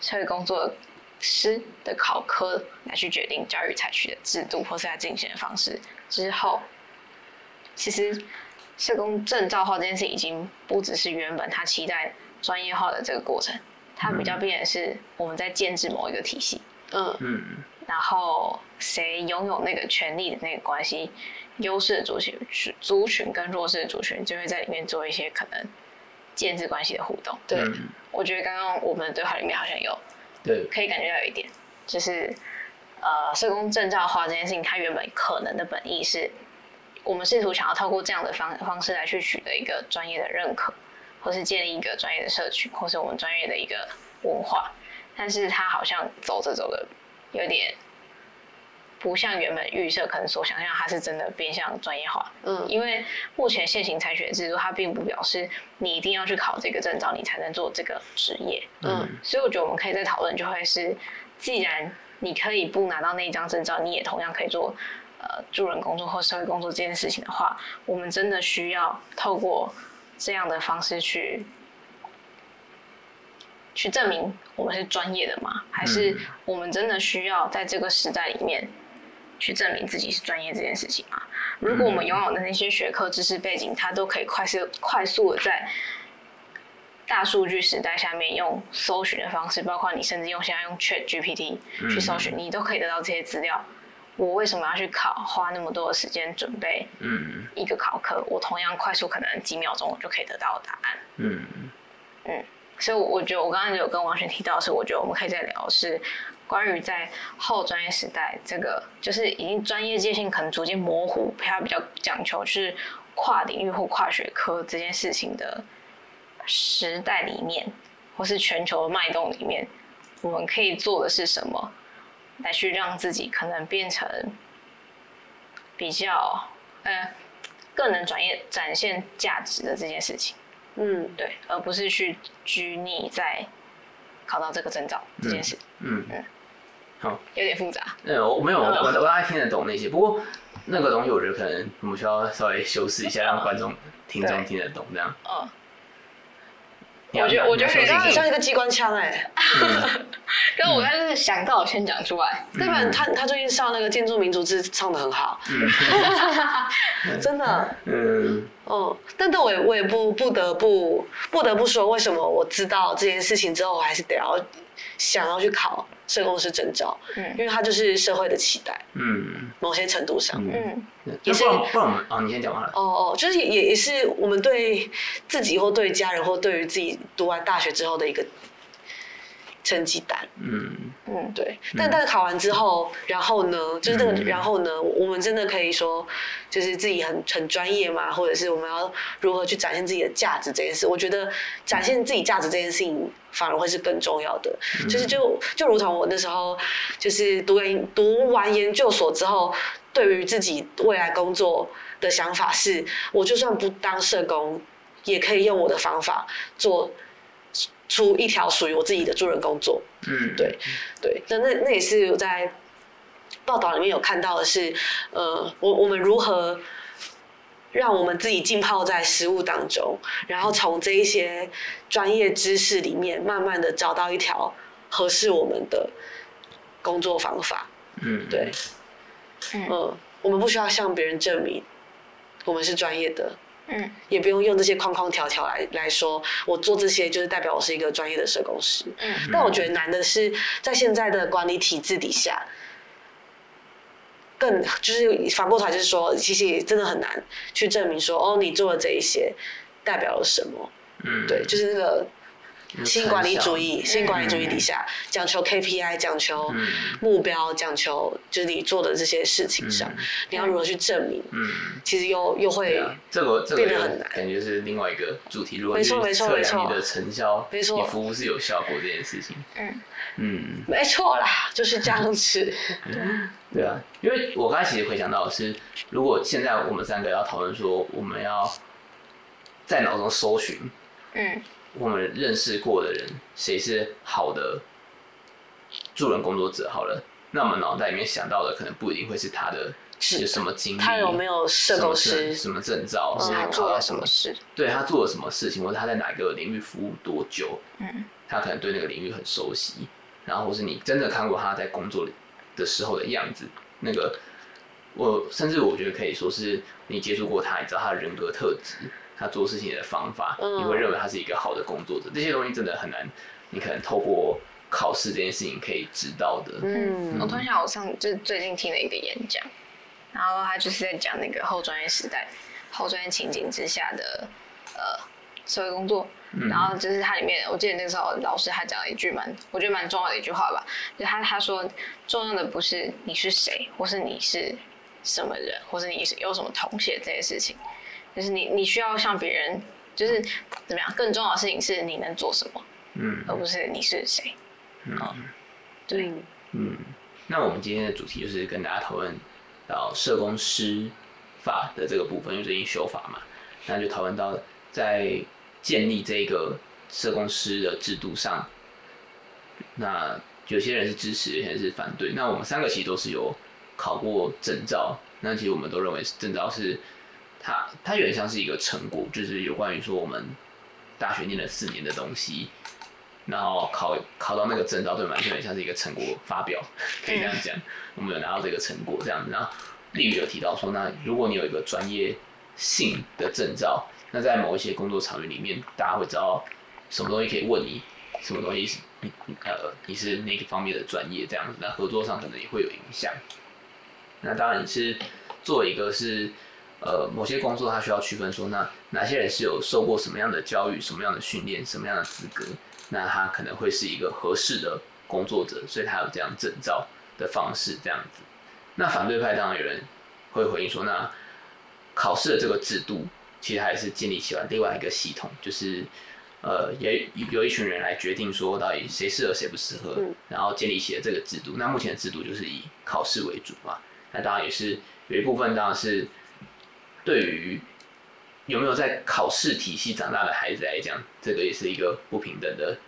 社会工作师的考科来去决定教育采取的制度或是在进行的方式。之后，其实社工证照化这件事已经不只是原本他期待专业化的这个过程，它比较变成是我们在建制某一个体系。嗯嗯。然后谁拥有那个权利的那个关系，优势的族群族群跟弱势的族群就会在里面做一些可能。建制关系的互动，对，嗯、我觉得刚刚我们的对话里面好像有，对，可以感觉到有一点，就是，呃，社工证照化这件事情，它原本可能的本意是，我们试图想要透过这样的方方式来去取得一个专业的认可，或是建立一个专业的社群，或是我们专业的一个文化，但是它好像走着走着有点。不像原本预设可能所想象，它是真的变相专业化。嗯，因为目前现行采取的制度，它并不表示你一定要去考这个证照，你才能做这个职业。嗯，所以我觉得我们可以再讨论，就会是，既然你可以不拿到那一张证照，你也同样可以做呃助人工作或社会工作这件事情的话，我们真的需要透过这样的方式去去证明我们是专业的吗？还是我们真的需要在这个时代里面？去证明自己是专业这件事情嘛？如果我们拥有的那些学科知识背景，它都可以快速快速的在大数据时代下面用搜寻的方式，包括你甚至用现在用 Chat GPT 去搜寻，你都可以得到这些资料。我为什么要去考，花那么多的时间准备一个考科？我同样快速，可能几秒钟我就可以得到答案。嗯嗯，所以我觉得我刚刚有跟王璇提到的是，我觉得我们可以再聊是。关于在后专业时代，这个就是已经专业界限可能逐渐模糊，它比较讲求是跨领域或跨学科这件事情的时代里面，或是全球的脉动里面，我们可以做的是什么，来去让自己可能变成比较呃更能转业展现价值的这件事情。嗯，对，而不是去拘泥在考到这个证照这件事。嗯嗯。嗯好，有点复杂。
嗯，我没有，我我大概听得懂那些。不过那个东西，我觉得可能我们需要稍微修饰一下，让观众、听众听得懂这样。
嗯。我觉得，我觉得你刚刚像一个机关枪哎。可是我还是想到先讲出来，
对吧？他他最近上那个建筑民族志唱的很好，真的，嗯，哦，但但我也我也不不得不不得不说，为什么我知道这件事情之后，我还是得要想要去考社工师证照，嗯，因为它就是社会的期待，嗯，某些程度上，嗯，
也是，不然啊，你先讲完了，
哦哦，就是也也是我们对自己或对家人或对于自己读完大学之后的一个。成绩单，嗯。嗯，对，但但是考完之后，然后呢，就是这个，然后呢，我们真的可以说，就是自己很很专业嘛，或者是我们要如何去展现自己的价值这件事，我觉得展现自己价值这件事情反而会是更重要的。就是就就如同我那时候，就是读研读完研究所之后，对于自己未来工作的想法是，我就算不当社工，也可以用我的方法做。出一条属于我自己的助人工作，嗯，对，对，那那那也是我在报道里面有看到的是，呃，我我们如何让我们自己浸泡在食物当中，然后从这一些专业知识里面，慢慢的找到一条合适我们的工作方法，嗯，对，嗯，呃，我们不需要向别人证明我们是专业的。嗯，也不用用这些框框条条来来说，我做这些就是代表我是一个专业的社工师。嗯，但我觉得难的是在现在的管理体制底下，更就是反过头来就是说，其实真的很难去证明说，哦，你做了这一些代表了什么？嗯，对，就是那个。新管理主义，新管理主义底下讲求 KPI，讲求目标，讲求就是你做的这些事情上，你要如何去证明？嗯其实又又会
这个变得很难，感觉是另外一个主题。如何去测量你的成效？没错，你服务是有效果这件事情。嗯
嗯，没错啦，就是这样子。
对啊，因为我刚才其实回想到的是，如果现在我们三个要讨论说，我们要在脑中搜寻，嗯。我们认识过的人，谁是好的助人工作者？好了，那我们脑袋里面想到的，可能不一定会是他的是什么经历，
他有没有社工师，
什么证照，
是他做了什么事？
对，他做了什么事情，或者他在哪个领域服务多久？嗯，他可能对那个领域很熟悉，然后或是你真的看过他在工作的时候的样子，那个我甚至我觉得可以说是你接触过他，你知道他的人格特质。他做事情的方法，你会认为他是一个好的工作者。这些东西真的很难，你可能透过考试这件事情可以知道的。
嗯，我突然想，我上就是最近听了一个演讲，然后他就是在讲那个后专业时代、后专业情景之下的呃社会工作。然后就是它里面，我记得那时候老师还讲了一句蛮，我觉得蛮重要的一句话吧，就他他说，重要的不是你是谁，或是你是什么人，或是你是有什么同学这些事情。就是你，你需要向别人，就是怎么样？更重要的事情是你能做什么，嗯，而不是你是谁，嗯，对，
嗯。那我们今天的主题就是跟大家讨论到社工师法的这个部分，因为最近修法嘛，那就讨论到在建立这个社工师的制度上，那有些人是支持，有些人是反对。那我们三个其实都是有考过证照，那其实我们都认为证照是。它它有点像是一个成果，就是有关于说我们大学念了四年的东西，然后考考到那个证照，对吗？就有点像是一个成果发表，可以这样讲。我们有拿到这个成果这样子。然后例如有提到说，那如果你有一个专业性的证照，那在某一些工作场域里面，大家会知道什么东西可以问你，什么东西是你呃你是那个方面的专业这样子。那合作上可能也会有影响。那当然你是做一个是。呃，某些工作他需要区分说，那哪些人是有受过什么样的教育、什么样的训练、什么样的资格，那他可能会是一个合适的工作者，所以他有这样证照的方式这样子。那反对派当然有人会回应说，那考试的这个制度其实还是建立起来另外一个系统，就是呃，也有一群人来决定说到底谁适合谁不适合，然后建立起了这个制度。那目前的制度就是以考试为主嘛，那当然也是有一部分当然是。对于有没有在考试体系长大的孩子来讲，这个也是一个不平等的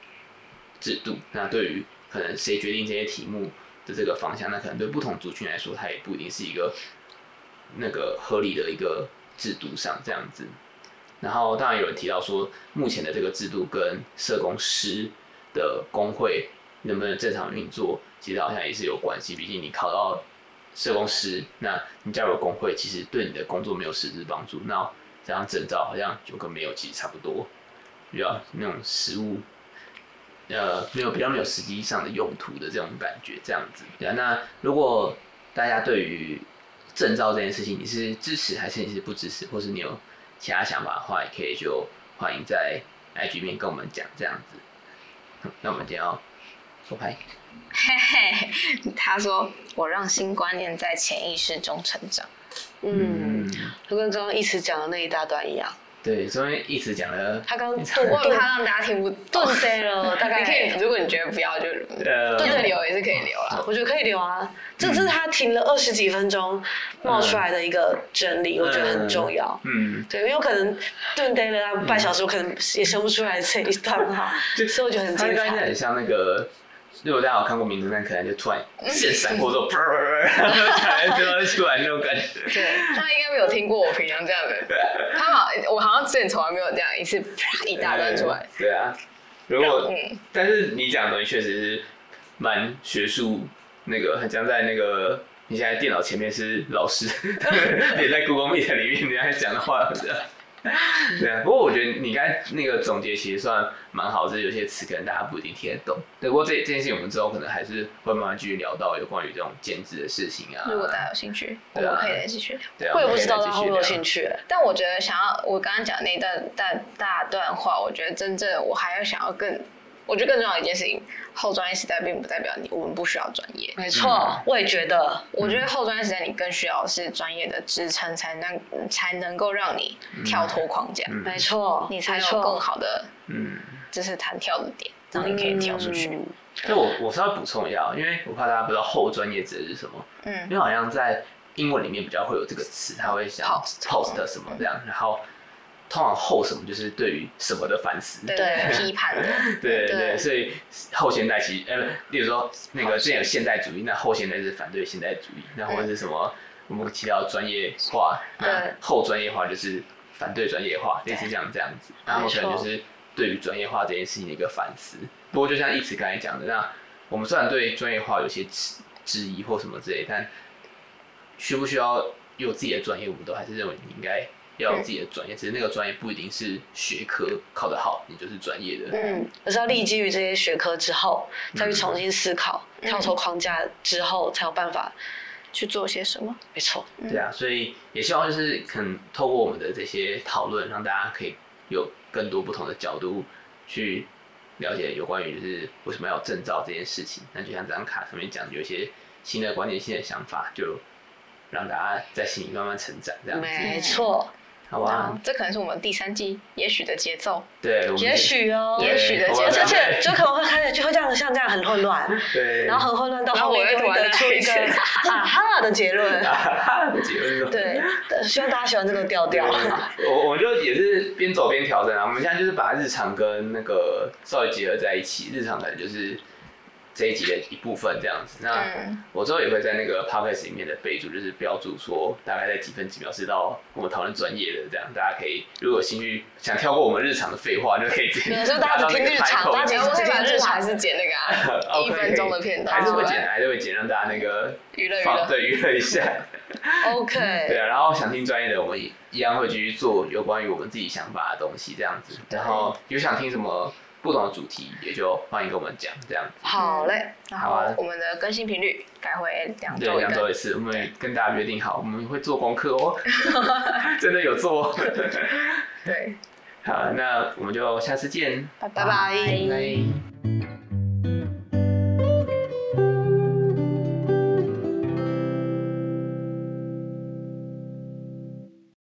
制度。那对于可能谁决定这些题目的这个方向，那可能对不同族群来说，它也不一定是一个那个合理的一个制度上这样子。然后当然有人提到说，目前的这个制度跟社工师的工会能不能正常运作，其实好像也是有关系。毕竟你考到社工师，那你加入工会，其实对你的工作没有实质帮助。那这张证照好像就跟没有其实差不多，比较那种实务，呃，没有比较没有实际上的用途的这种感觉，这样子。对啊，那如果大家对于证照这件事情，你是支持还是你是不支持，或是你有其他想法的话，也可以就欢迎在 IG 面跟我们讲这样子。那我们今天要说牌。
嘿嘿，他说我让新观念在潜意识中成长。
嗯，就跟刚刚一直讲的那一大段一样。
对，所以一直讲的。
他刚刚
我忘了他让大家听不懂
了，大概
你可以，如果你觉得不要就呃，对留也是可以留了。
我觉得可以留啊，这是他停了二十几分钟冒出来的一个整理，我觉得很重要。嗯，对，因为有可能顿呆了半小时，我可能也生不出来这一段哈，所以我觉得很精彩。
很像那个。如果大家有看过《名侦探柯南》，可能就突然现闪过之后，啪，就要出来那种感觉。
对，他应该没有听过我平常这样的。他好，我好像之前从来没有这样一次啪一大段出来。
对啊，如果，嗯但是你讲的东西确实是蛮学术，那个很像在那个你现在电脑前面是老师，也在 Google Meet 里面你在讲的话。对啊，不过我觉得你刚才那个总结其实算蛮好，就是有些词可能大家不一定听得懂。对，不过这这件事情我们之后可能还是会慢慢继续聊到有关于这种兼职的事情啊。
如果大家有兴趣，我们可以再继续聊。
对啊，
我也不知道大家会不会有兴趣，
但我觉得想要我刚刚讲那段大大段话，我觉得真正我还要想要更。我觉得更重要的一件事情，后专业时代并不代表你我们不需要专业。
没错，我也觉得。
我觉得后专业时代你更需要的是专业的支撑，才能才能够让你跳脱框架。
没错，
你才有更好的，嗯，就是弹跳的点，让你可以跳出去。
就我我稍微补充一下，因为我怕大家不知道后专业指的是什么。嗯。因为好像在英文里面比较会有这个词，他会想 post 什么这样，然后。通常后什么就是对于什么的反思，
对 批判。的，
对对，所以后现代其实，呃，例如说那个之前有现代主义，那后现代是反对现代主义，那或者是什么我们提到专业化，对，后专业化就是反对专业化，类似这样这样子，然后可能就是对于专业化这件事情的一个反思。不过就像一直刚才讲的，那我们虽然对专业化有些质质疑或什么之类，但需不需要有自己的专业，我们都还是认为你应该。要有自己的专业，其实那个专业不一定是学科考得好，你就是专业的。
嗯，而是要立基于这些学科之后，再去重新思考，嗯、跳脱框架之后，才有办法去做些什么。没错。
对啊，所以也希望就是可能透过我们的这些讨论，让大家可以有更多不同的角度去了解有关于就是为什么要证照这件事情。那就像这张卡上面讲，有一些新的观念、新的想法，就让大家在心里慢慢成长，这样子。
没错。
好吧，
这可能是我们第三季也许的节奏。
对，
也许哦，
也许的节奏，
而且就可能会开始就会这样，像这样很混乱。
对。
然后很混乱到后面就会得出一个 啊哈的结论。
啊哈的结论。
对，希望大家喜欢这个调调。
我我就也是边走边调整啊。我们现在就是把日常跟那个稍微结合在一起，日常可能就是。这一集的一部分这样子，那我之后也会在那个 podcast 里面的备注，就是标注说大概在几分几秒是到我们讨论专业的这样，大家可以如果有兴趣想跳过我们日常的废话，就可以直接。
有时候大家只听 日常，大家只听日常还是剪那个 一分钟的片段，
还是会剪，还是会剪，让大家那个
娱乐娱乐，
对娱乐一下。
OK。
对啊，然后想听专业的，我们一样会继续做有关于我们自己想法的东西这样子。然后有想听什么？不同的主题，也就欢迎跟我们讲这样子。
好嘞，
好啊。我们的更新频率改回两周
两周一次，我们跟大家约定好，我们会做功课哦。真的有做。
对。
好，那我们就下次见。
拜拜。